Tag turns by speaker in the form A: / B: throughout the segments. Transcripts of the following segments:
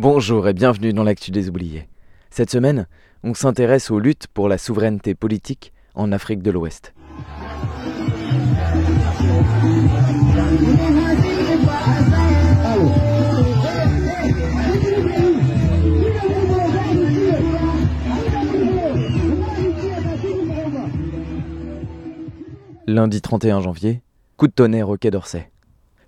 A: Bonjour et bienvenue dans l'actu des oubliés. Cette semaine, on s'intéresse aux luttes pour la souveraineté politique en Afrique de l'Ouest. Lundi 31 janvier, coup de tonnerre au Quai d'Orsay.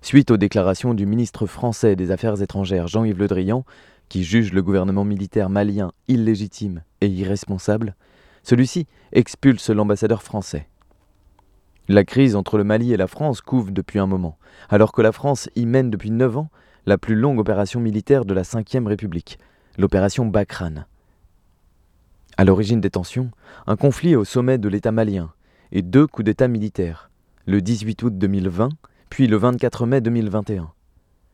A: Suite aux déclarations du ministre français des Affaires étrangères Jean-Yves Le Drian, qui juge le gouvernement militaire malien illégitime et irresponsable, celui-ci expulse l'ambassadeur français. La crise entre le Mali et la France couve depuis un moment, alors que la France y mène depuis neuf ans la plus longue opération militaire de la Ve République, l'opération Bakran. À l'origine des tensions, un conflit au sommet de l'État malien et deux coups d'État militaires, le 18 août 2020 puis le 24 mai 2021.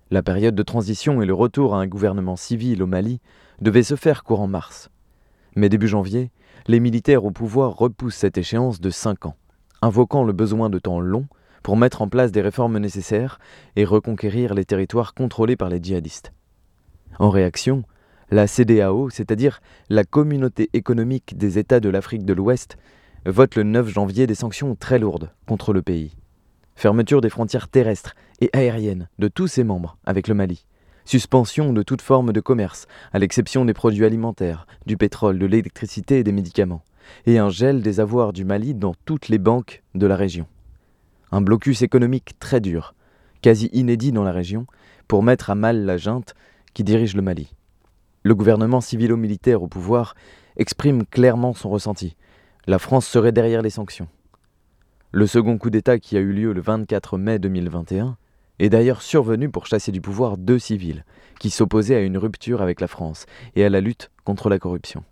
A: La période de transition et le retour à un gouvernement civil au Mali devaient se faire courant mars. Mais début janvier, les militaires au pouvoir repoussent cette échéance de cinq ans, invoquant le besoin de temps long pour mettre en place des réformes nécessaires et reconquérir les territoires contrôlés par les djihadistes. En réaction, la CDAO, c'est-à-dire la Communauté économique des États de l'Afrique de l'Ouest, vote le 9 janvier des sanctions très lourdes contre le pays fermeture des frontières terrestres et aériennes de tous ses membres avec le Mali, suspension de toute forme de commerce, à l'exception des produits alimentaires, du pétrole, de l'électricité et des médicaments, et un gel des avoirs du Mali dans toutes les banques de la région. Un blocus économique très dur, quasi inédit dans la région, pour mettre à mal la junte qui dirige le Mali. Le gouvernement civilo-militaire au pouvoir exprime clairement son ressenti. La France serait derrière les sanctions. Le second coup d'État qui a eu lieu le 24 mai 2021 est d'ailleurs survenu pour chasser du pouvoir deux civils qui s'opposaient à une rupture avec la France et à la lutte contre la corruption.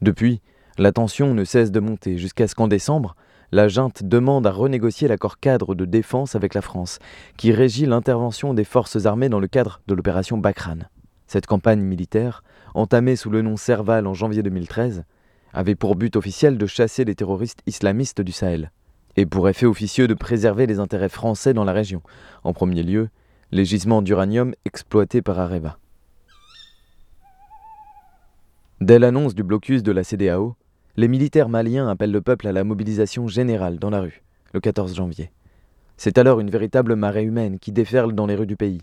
A: Depuis, la tension ne cesse de monter jusqu'à ce qu'en décembre, la junte demande à renégocier l'accord cadre de défense avec la France, qui régit l'intervention des forces armées dans le cadre de l'opération Bakran. Cette campagne militaire, entamée sous le nom Serval en janvier 2013, avait pour but officiel de chasser les terroristes islamistes du Sahel et pour effet officieux de préserver les intérêts français dans la région, en premier lieu les gisements d'uranium exploités par Areva. Dès l'annonce du blocus de la CDAO, les militaires maliens appellent le peuple à la mobilisation générale dans la rue, le 14 janvier. C'est alors une véritable marée humaine qui déferle dans les rues du pays.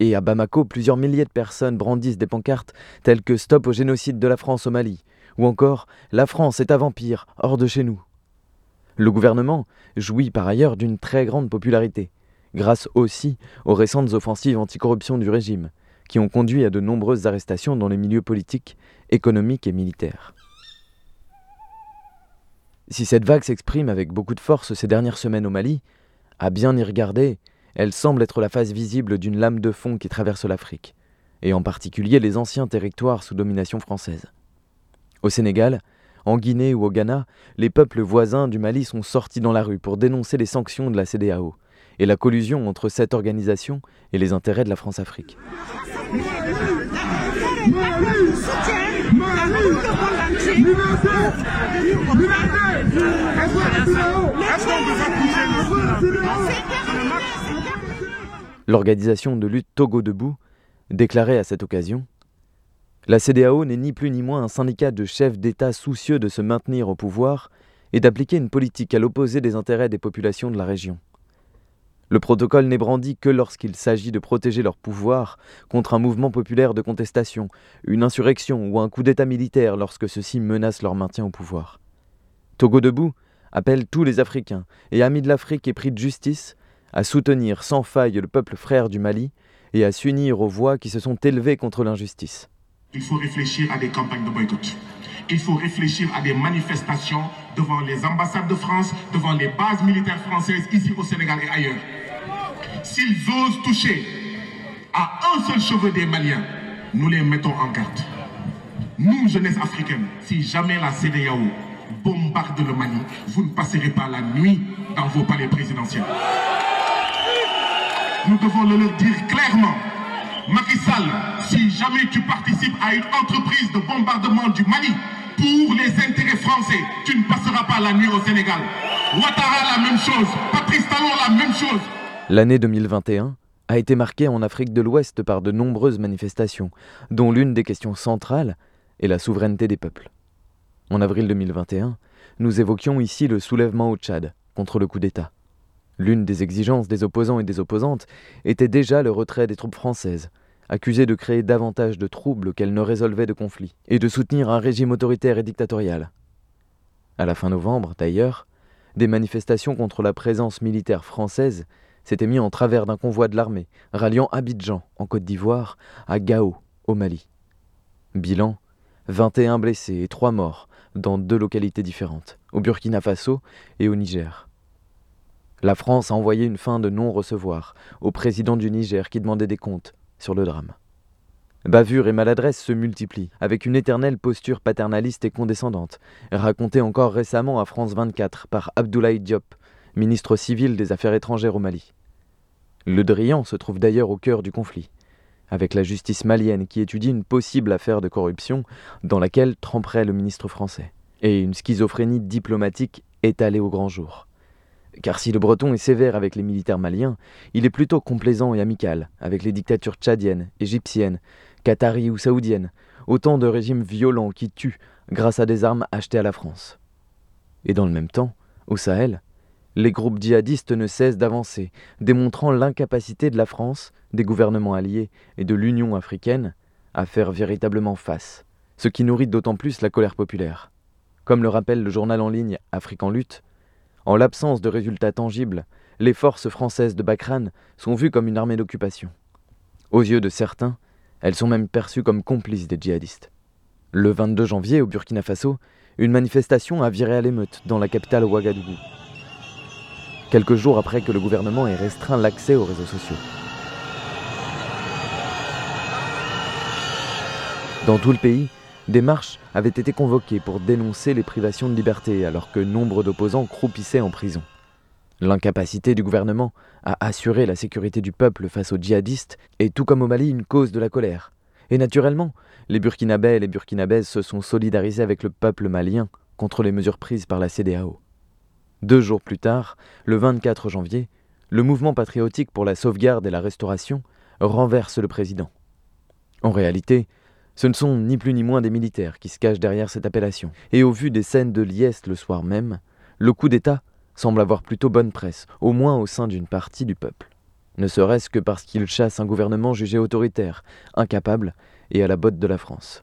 A: Et à Bamako, plusieurs milliers de personnes brandissent des pancartes telles que Stop au génocide de la France au Mali, ou encore La France est un vampire, hors de chez nous. Le gouvernement jouit par ailleurs d'une très grande popularité, grâce aussi aux récentes offensives anticorruption du régime, qui ont conduit à de nombreuses arrestations dans les milieux politiques, économiques et militaires. Si cette vague s'exprime avec beaucoup de force ces dernières semaines au Mali, à bien y regarder, elle semble être la face visible d'une lame de fond qui traverse l'Afrique, et en particulier les anciens territoires sous domination française. Au Sénégal, en Guinée ou au Ghana, les peuples voisins du Mali sont sortis dans la rue pour dénoncer les sanctions de la CDAO et la collusion entre cette organisation et les intérêts de la France-Afrique. L'organisation de lutte Togo Debout déclarait à cette occasion la CDAO n'est ni plus ni moins un syndicat de chefs d'État soucieux de se maintenir au pouvoir et d'appliquer une politique à l'opposé des intérêts des populations de la région. Le protocole n'est brandi que lorsqu'il s'agit de protéger leur pouvoir contre un mouvement populaire de contestation, une insurrection ou un coup d'État militaire lorsque ceux-ci menacent leur maintien au pouvoir. Togo Debout appelle tous les Africains et amis de l'Afrique épris de justice à soutenir sans faille le peuple frère du Mali et à s'unir aux voix qui se sont élevées contre l'injustice.
B: Il faut réfléchir à des campagnes de boycott. il faut réfléchir à des manifestations devant les ambassades de France, devant les bases militaires françaises ici au Sénégal et ailleurs. S'ils osent toucher à un seul cheveu des Maliens, nous les mettons en garde. Nous, jeunesse africaine, si jamais la CDAO bombarde le Mali, vous ne passerez pas la nuit dans vos palais présidentiels. Nous devons le leur dire clairement. Macky si jamais tu participes à une entreprise de bombardement du Mali pour les intérêts français, tu ne passeras pas la nuit au Sénégal. Ouattara, la même chose. Patrice Talon, la même chose.
A: L'année 2021 a été marquée en Afrique de l'Ouest par de nombreuses manifestations, dont l'une des questions centrales est la souveraineté des peuples. En avril 2021, nous évoquions ici le soulèvement au Tchad contre le coup d'État. L'une des exigences des opposants et des opposantes était déjà le retrait des troupes françaises, accusées de créer davantage de troubles qu'elles ne résolvaient de conflits, et de soutenir un régime autoritaire et dictatorial. À la fin novembre, d'ailleurs, des manifestations contre la présence militaire française s'étaient mis en travers d'un convoi de l'armée ralliant Abidjan, en Côte d'Ivoire, à Gao, au Mali. Bilan 21 blessés et 3 morts dans deux localités différentes, au Burkina Faso et au Niger. La France a envoyé une fin de non-recevoir au président du Niger qui demandait des comptes sur le drame. Bavure et maladresse se multiplient, avec une éternelle posture paternaliste et condescendante, racontée encore récemment à France 24 par Abdoulaye Diop, ministre civil des Affaires étrangères au Mali. Le Drian se trouve d'ailleurs au cœur du conflit, avec la justice malienne qui étudie une possible affaire de corruption dans laquelle tremperait le ministre français, et une schizophrénie diplomatique étalée au grand jour. Car si le breton est sévère avec les militaires maliens, il est plutôt complaisant et amical avec les dictatures tchadiennes, égyptiennes, qataries ou saoudiennes, autant de régimes violents qui tuent grâce à des armes achetées à la France. Et dans le même temps, au Sahel, les groupes djihadistes ne cessent d'avancer, démontrant l'incapacité de la France, des gouvernements alliés et de l'Union africaine à faire véritablement face, ce qui nourrit d'autant plus la colère populaire. Comme le rappelle le journal en ligne Afrique en lutte, en l'absence de résultats tangibles, les forces françaises de Bakran sont vues comme une armée d'occupation. Aux yeux de certains, elles sont même perçues comme complices des djihadistes. Le 22 janvier, au Burkina Faso, une manifestation a viré à l'émeute dans la capitale Ouagadougou quelques jours après que le gouvernement ait restreint l'accès aux réseaux sociaux. Dans tout le pays, des marches avaient été convoquées pour dénoncer les privations de liberté alors que nombre d'opposants croupissaient en prison. L'incapacité du gouvernement à assurer la sécurité du peuple face aux djihadistes est tout comme au Mali une cause de la colère. Et naturellement, les Burkinabés et les Burkinabèses se sont solidarisés avec le peuple malien contre les mesures prises par la CDAO. Deux jours plus tard, le 24 janvier, le mouvement patriotique pour la sauvegarde et la restauration renverse le président. En réalité, ce ne sont ni plus ni moins des militaires qui se cachent derrière cette appellation. Et au vu des scènes de Liesse le soir même, le coup d'État semble avoir plutôt bonne presse, au moins au sein d'une partie du peuple. Ne serait-ce que parce qu'il chasse un gouvernement jugé autoritaire, incapable et à la botte de la France.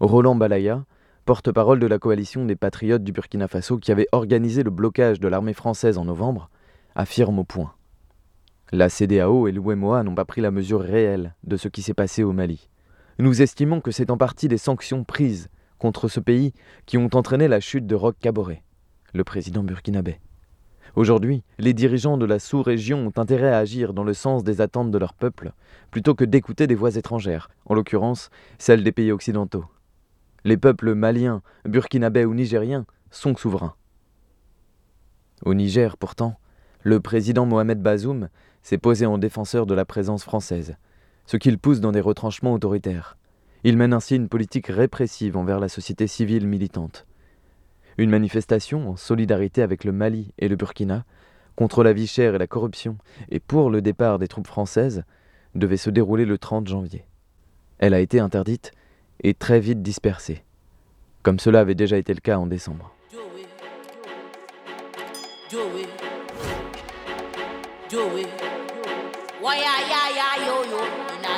A: Roland Balaya, porte-parole de la coalition des patriotes du Burkina Faso qui avait organisé le blocage de l'armée française en novembre, affirme au point. La CDAO et l'UMOA n'ont pas pris la mesure réelle de ce qui s'est passé au Mali. Nous estimons que c'est en partie des sanctions prises contre ce pays qui ont entraîné la chute de Roch Kaboré, le président burkinabé. Aujourd'hui, les dirigeants de la sous-région ont intérêt à agir dans le sens des attentes de leur peuple, plutôt que d'écouter des voix étrangères, en l'occurrence celles des pays occidentaux. Les peuples maliens, burkinabés ou nigériens sont souverains. Au Niger, pourtant, le président Mohamed Bazoum s'est posé en défenseur de la présence française, ce qui le pousse dans des retranchements autoritaires. Il mène ainsi une politique répressive envers la société civile militante. Une manifestation en solidarité avec le Mali et le Burkina, contre la vie chère et la corruption, et pour le départ des troupes françaises, devait se dérouler le 30 janvier. Elle a été interdite et très vite dispersée, comme cela avait déjà été le cas en décembre.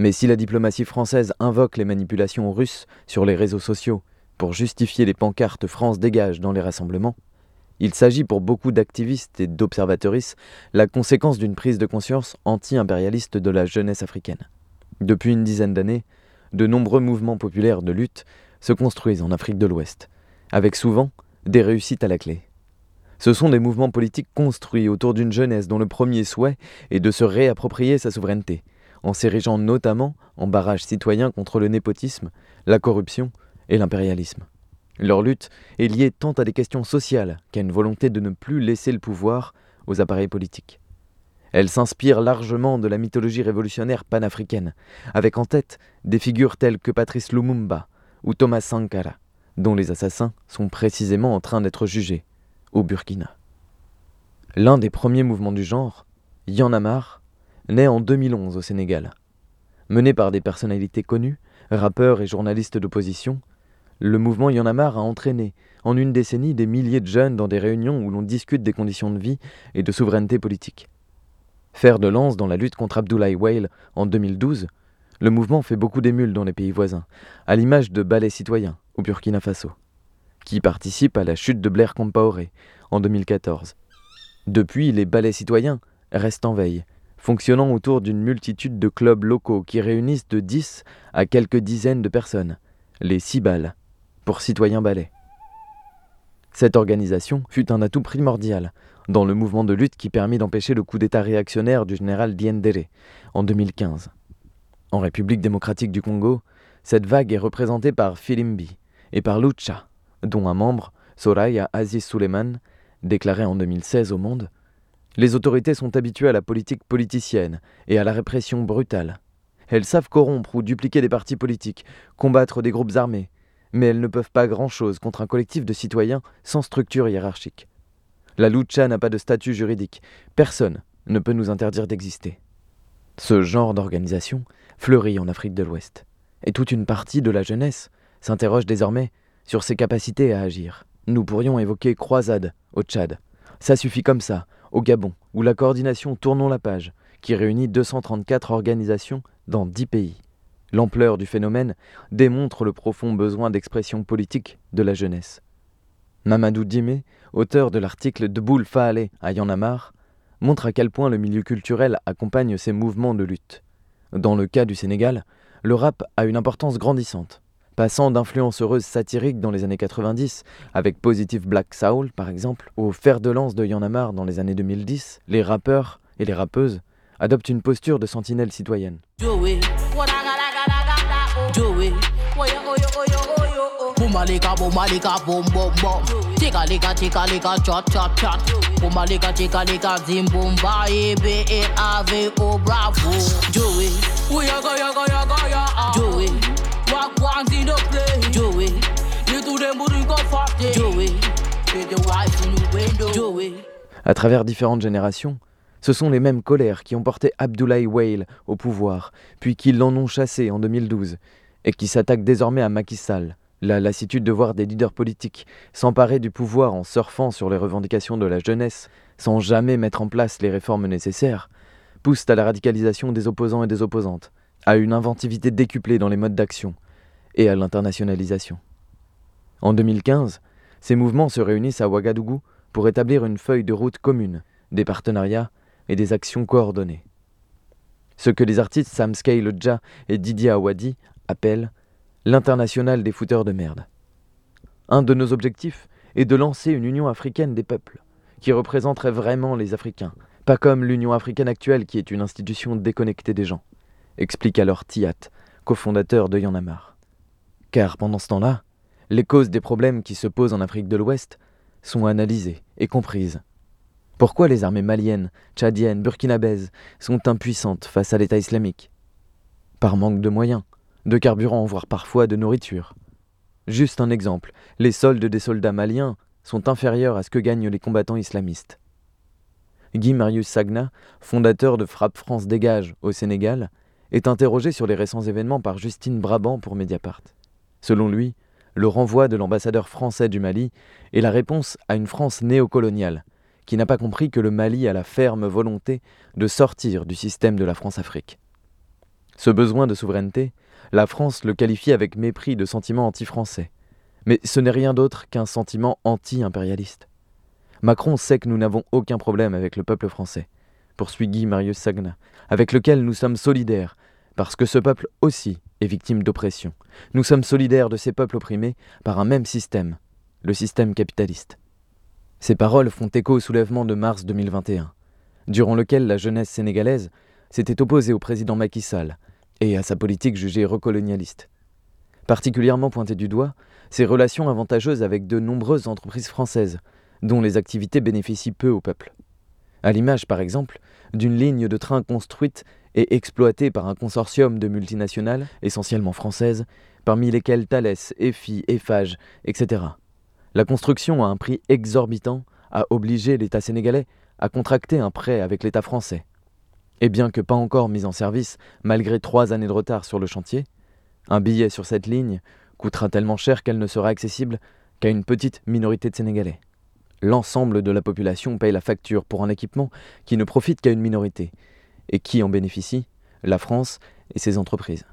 A: Mais si la diplomatie française invoque les manipulations russes sur les réseaux sociaux pour justifier les pancartes France dégage dans les rassemblements, il s'agit pour beaucoup d'activistes et d'observatrices la conséquence d'une prise de conscience anti-impérialiste de la jeunesse africaine. Depuis une dizaine d'années, de nombreux mouvements populaires de lutte se construisent en Afrique de l'Ouest, avec souvent des réussites à la clé. Ce sont des mouvements politiques construits autour d'une jeunesse dont le premier souhait est de se réapproprier sa souveraineté, en s'érigeant notamment en barrage citoyen contre le népotisme, la corruption et l'impérialisme. Leur lutte est liée tant à des questions sociales qu'à une volonté de ne plus laisser le pouvoir aux appareils politiques. Elle s'inspire largement de la mythologie révolutionnaire panafricaine, avec en tête des figures telles que Patrice Lumumba ou Thomas Sankara, dont les assassins sont précisément en train d'être jugés au Burkina. L'un des premiers mouvements du genre, marre, naît en 2011 au Sénégal. Mené par des personnalités connues, rappeurs et journalistes d'opposition, le mouvement Y en a entraîné, en une décennie, des milliers de jeunes dans des réunions où l'on discute des conditions de vie et de souveraineté politique. Fer de lance dans la lutte contre Abdoulaye Whale en 2012, le mouvement fait beaucoup d'émules dans les pays voisins, à l'image de Ballet Citoyen au Burkina Faso, qui participe à la chute de Blair Compaoré en 2014. Depuis, les ballets citoyens restent en veille, fonctionnant autour d'une multitude de clubs locaux qui réunissent de 10 à quelques dizaines de personnes, les Cibales, pour citoyens ballets. Cette organisation fut un atout primordial dans le mouvement de lutte qui permit d'empêcher le coup d'État réactionnaire du général Diendere en 2015. En République démocratique du Congo, cette vague est représentée par Filimbi et par Lucha, dont un membre, Soraya Aziz Suleiman, déclaré en 2016 au Monde Les autorités sont habituées à la politique politicienne et à la répression brutale. Elles savent corrompre ou dupliquer des partis politiques, combattre des groupes armés, mais elles ne peuvent pas grand-chose contre un collectif de citoyens sans structure hiérarchique. La lucha n'a pas de statut juridique. Personne ne peut nous interdire d'exister. Ce genre d'organisation fleurit en Afrique de l'Ouest. Et toute une partie de la jeunesse s'interroge désormais sur ses capacités à agir. Nous pourrions évoquer Croisade au Tchad. Ça suffit comme ça, au Gabon, où la coordination Tournons la page, qui réunit 234 organisations dans 10 pays. L'ampleur du phénomène démontre le profond besoin d'expression politique de la jeunesse. Mamadou Dimé, auteur de l'article de Faale à Yanamar, montre à quel point le milieu culturel accompagne ces mouvements de lutte. Dans le cas du Sénégal, le rap a une importance grandissante. Passant d'influences heureuses satiriques dans les années 90, avec Positive Black Soul par exemple, au fer de lance de Yanamar dans les années 2010, les rappeurs et les rappeuses adoptent une posture de sentinelle citoyenne. À travers différentes générations, ce sont les mêmes colères qui ont porté Abdoulaye Whale au pouvoir, puis qui l'en ont chassé en 2012, et qui s'attaquent désormais à Macky Sall. La lassitude de voir des leaders politiques s'emparer du pouvoir en surfant sur les revendications de la jeunesse, sans jamais mettre en place les réformes nécessaires, pousse à la radicalisation des opposants et des opposantes, à une inventivité décuplée dans les modes d'action, et à l'internationalisation. En 2015, ces mouvements se réunissent à Ouagadougou pour établir une feuille de route commune, des partenariats et des actions coordonnées. Ce que les artistes Sam Scale Dja et Didier Awadi appellent l'international des fouteurs de merde. Un de nos objectifs est de lancer une Union africaine des peuples, qui représenterait vraiment les Africains, pas comme l'Union africaine actuelle qui est une institution déconnectée des gens, explique alors Tiat, cofondateur de Yanamar. Car pendant ce temps-là, les causes des problèmes qui se posent en Afrique de l'Ouest sont analysées et comprises. Pourquoi les armées maliennes, tchadiennes, burkinabèses sont impuissantes face à l'État islamique? Par manque de moyens, de carburant, voire parfois de nourriture. Juste un exemple, les soldes des soldats maliens sont inférieurs à ce que gagnent les combattants islamistes. Guy Marius Sagna, fondateur de Frappe France Dégage au Sénégal, est interrogé sur les récents événements par Justine Brabant pour Mediapart. Selon lui, le renvoi de l'ambassadeur français du Mali est la réponse à une France néocoloniale, qui n'a pas compris que le Mali a la ferme volonté de sortir du système de la France-Afrique. Ce besoin de souveraineté, la France le qualifie avec mépris de sentiment anti-français. Mais ce n'est rien d'autre qu'un sentiment anti-impérialiste. Macron sait que nous n'avons aucun problème avec le peuple français, poursuit Guy Marius Sagna, avec lequel nous sommes solidaires, parce que ce peuple aussi est victime d'oppression. Nous sommes solidaires de ces peuples opprimés par un même système, le système capitaliste. Ces paroles font écho au soulèvement de mars 2021, durant lequel la jeunesse sénégalaise s'était opposée au président Macky Sall et à sa politique jugée recolonialiste. Particulièrement pointée du doigt, ses relations avantageuses avec de nombreuses entreprises françaises, dont les activités bénéficient peu au peuple. À l'image, par exemple, d'une ligne de train construite et exploitée par un consortium de multinationales, essentiellement françaises, parmi lesquelles Thales, EFI, Eiffage, etc. La construction à un prix exorbitant a obligé l'État sénégalais à contracter un prêt avec l'État français. Et bien que pas encore mise en service, malgré trois années de retard sur le chantier, un billet sur cette ligne coûtera tellement cher qu'elle ne sera accessible qu'à une petite minorité de Sénégalais. L'ensemble de la population paye la facture pour un équipement qui ne profite qu'à une minorité. Et qui en bénéficie? La France et ses entreprises.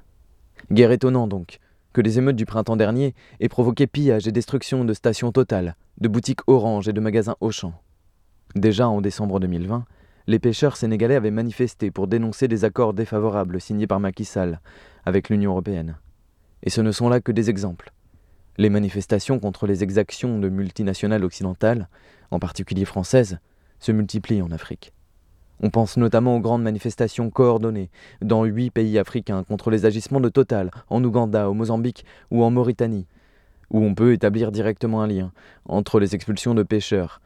A: Guerre étonnant donc que les émeutes du printemps dernier aient provoqué pillage et destruction de stations totales, de boutiques Orange et de magasins Auchan. Déjà en décembre 2020, les pêcheurs sénégalais avaient manifesté pour dénoncer des accords défavorables signés par Macky Sall avec l'Union européenne. Et ce ne sont là que des exemples. Les manifestations contre les exactions de multinationales occidentales, en particulier françaises, se multiplient en Afrique. On pense notamment aux grandes manifestations coordonnées dans huit pays africains contre les agissements de Total en Ouganda, au Mozambique ou en Mauritanie, où on peut établir directement un lien entre les expulsions de pêcheurs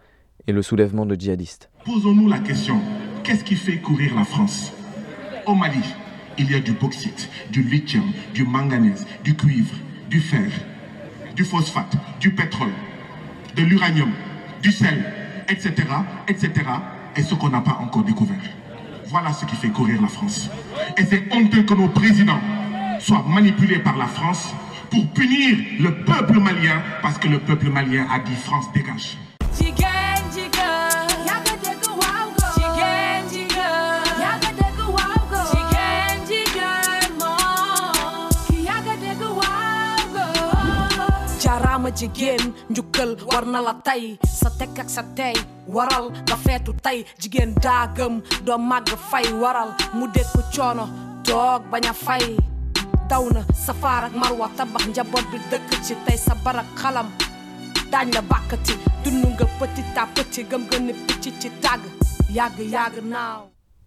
A: et le soulèvement de djihadistes.
B: Posons-nous la question, qu'est-ce qui fait courir la France? Au Mali, il y a du bauxite, du lithium, du manganèse, du cuivre, du fer, du phosphate, du pétrole, de l'uranium, du sel, etc., etc., et ce qu'on n'a pas encore découvert. Voilà ce qui fait courir la France. Et c'est honteux que nos présidents soient manipulés par la France pour punir le peuple malien parce que le peuple malien a dit France dégage.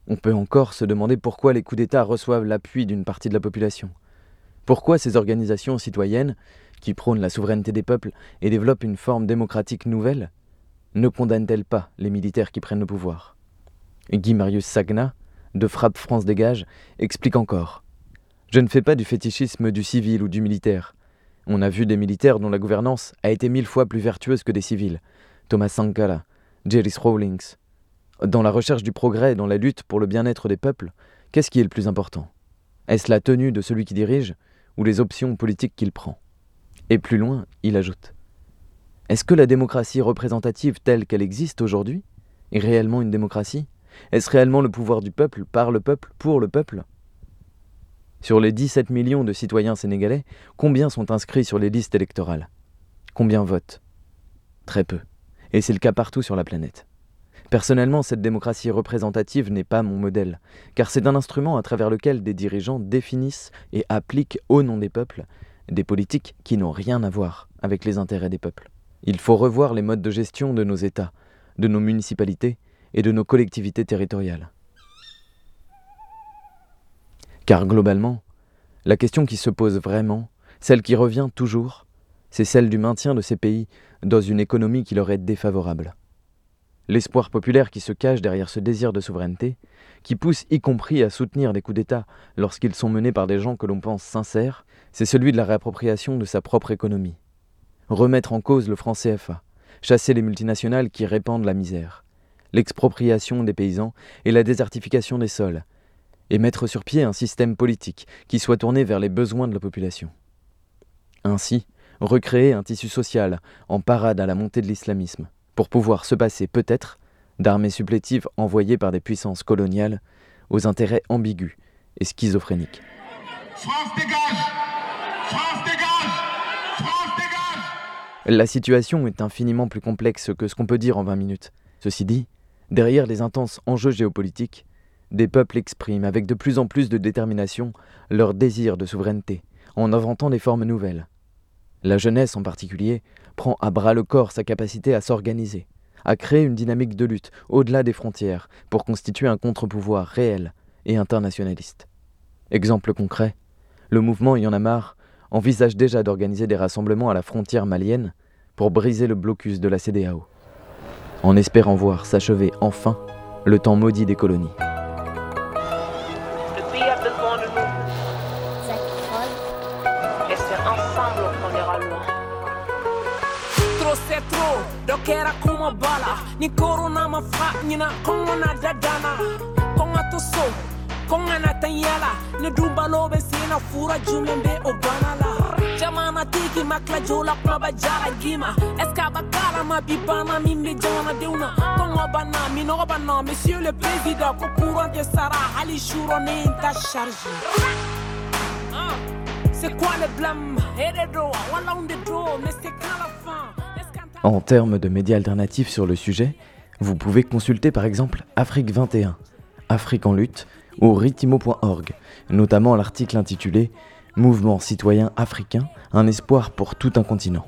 A: On peut encore se demander pourquoi les coups d'État reçoivent l'appui d'une partie de la population. Pourquoi ces organisations citoyennes, qui prônent la souveraineté des peuples et développent une forme démocratique nouvelle, ne condamnent-elles pas les militaires qui prennent le pouvoir? Guy Marius Sagna, de Frappe France Dégage, explique encore Je ne fais pas du fétichisme du civil ou du militaire. On a vu des militaires dont la gouvernance a été mille fois plus vertueuse que des civils. Thomas Sankara, Jerry Rawlings. Dans la recherche du progrès et dans la lutte pour le bien-être des peuples, qu'est-ce qui est le plus important? Est-ce la tenue de celui qui dirige ou les options politiques qu'il prend? Et plus loin, il ajoute. Est-ce que la démocratie représentative telle qu'elle existe aujourd'hui est réellement une démocratie? Est-ce réellement le pouvoir du peuple, par le peuple, pour le peuple? Sur les 17 millions de citoyens sénégalais, combien sont inscrits sur les listes électorales? Combien votent? Très peu. Et c'est le cas partout sur la planète. Personnellement, cette démocratie représentative n'est pas mon modèle, car c'est un instrument à travers lequel des dirigeants définissent et appliquent au nom des peuples des politiques qui n'ont rien à voir avec les intérêts des peuples. Il faut revoir les modes de gestion de nos États, de nos municipalités et de nos collectivités territoriales. Car globalement, la question qui se pose vraiment, celle qui revient toujours, c'est celle du maintien de ces pays dans une économie qui leur est défavorable. L'espoir populaire qui se cache derrière ce désir de souveraineté, qui pousse y compris à soutenir des coups d'État lorsqu'ils sont menés par des gens que l'on pense sincères, c'est celui de la réappropriation de sa propre économie. Remettre en cause le franc CFA, chasser les multinationales qui répandent la misère, l'expropriation des paysans et la désertification des sols, et mettre sur pied un système politique qui soit tourné vers les besoins de la population. Ainsi, recréer un tissu social en parade à la montée de l'islamisme, pour pouvoir se passer peut-être d'armées supplétives envoyées par des puissances coloniales aux intérêts ambigus et schizophréniques
B: France dégage France dégage
A: La situation est infiniment plus complexe que ce qu'on peut dire en 20 minutes. Ceci dit, derrière les intenses enjeux géopolitiques, des peuples expriment avec de plus en plus de détermination leur désir de souveraineté, en inventant des formes nouvelles. La jeunesse en particulier prend à bras le corps sa capacité à s'organiser, à créer une dynamique de lutte au-delà des frontières pour constituer un contre-pouvoir réel et internationaliste. Exemple concret, le mouvement Y en envisage déjà d'organiser des rassemblements à la frontière malienne pour briser le blocus de la CDAO, en espérant voir s'achever enfin le temps maudit des colonies.
C: Le pays a besoin de nous. Et c'est ensemble qu'on ira loin.
D: Trop c'est trop, dokera kuma bala Ni corona ma fa nyina kongo na dadana Konga to so, konga na tanyela Ni dumbalo be sina fura jumembe obanala Jamana tiki makla jola kuma ba jara gima. Eska bakala ma bibana mimbe jona deuna Kongo bana, minogo bana Monsieur le Président, ko courant de Sara Ali shuro ne inta charge. Ah, C'est quoi le blâme? Droits, voilà on des droits, mais c'est quand la fin?
A: En termes de médias alternatifs sur le sujet, vous pouvez consulter par exemple Afrique 21, Afrique en lutte ou ritimo.org, notamment l'article intitulé Mouvement citoyen africain, un espoir pour tout un continent.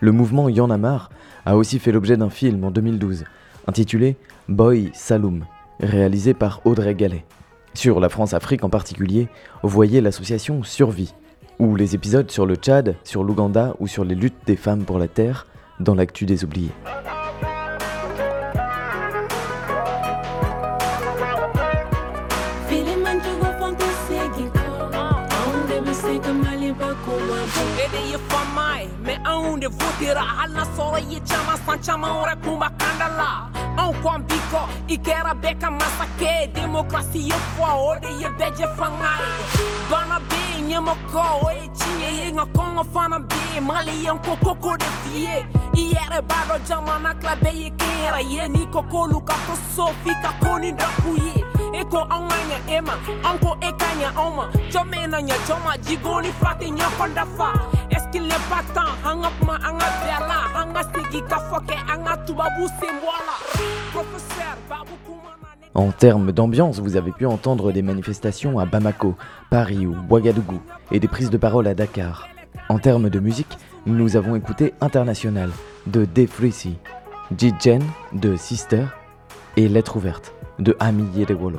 A: Le mouvement Y en a marre a aussi fait l'objet d'un film en 2012, intitulé Boy Saloum, réalisé par Audrey Gallet. Sur la France-Afrique en particulier, voyez l'association Survie, ou les épisodes sur le Tchad, sur l'Ouganda ou sur les luttes des femmes pour la terre dans l'actu des oubliés.
D: ndivutira halina sora itrama santrama orakomakandala anko ambiko ikera beka masake demokrasia foaode yebeje fagnahy banabe nyemako oye tsie egnakogna fanabe maleyankokokode iere ye eko anganya ema anko ekanya oma. Jomena nya joma jigoni frate nya
A: En termes d'ambiance, vous avez pu entendre des manifestations à Bamako, Paris ou Ouagadougou et des prises de parole à Dakar. En termes de musique, nous avons écouté International de Defrisi, Jijen de Sister et Lettre ouverte de Ami Yedewolo.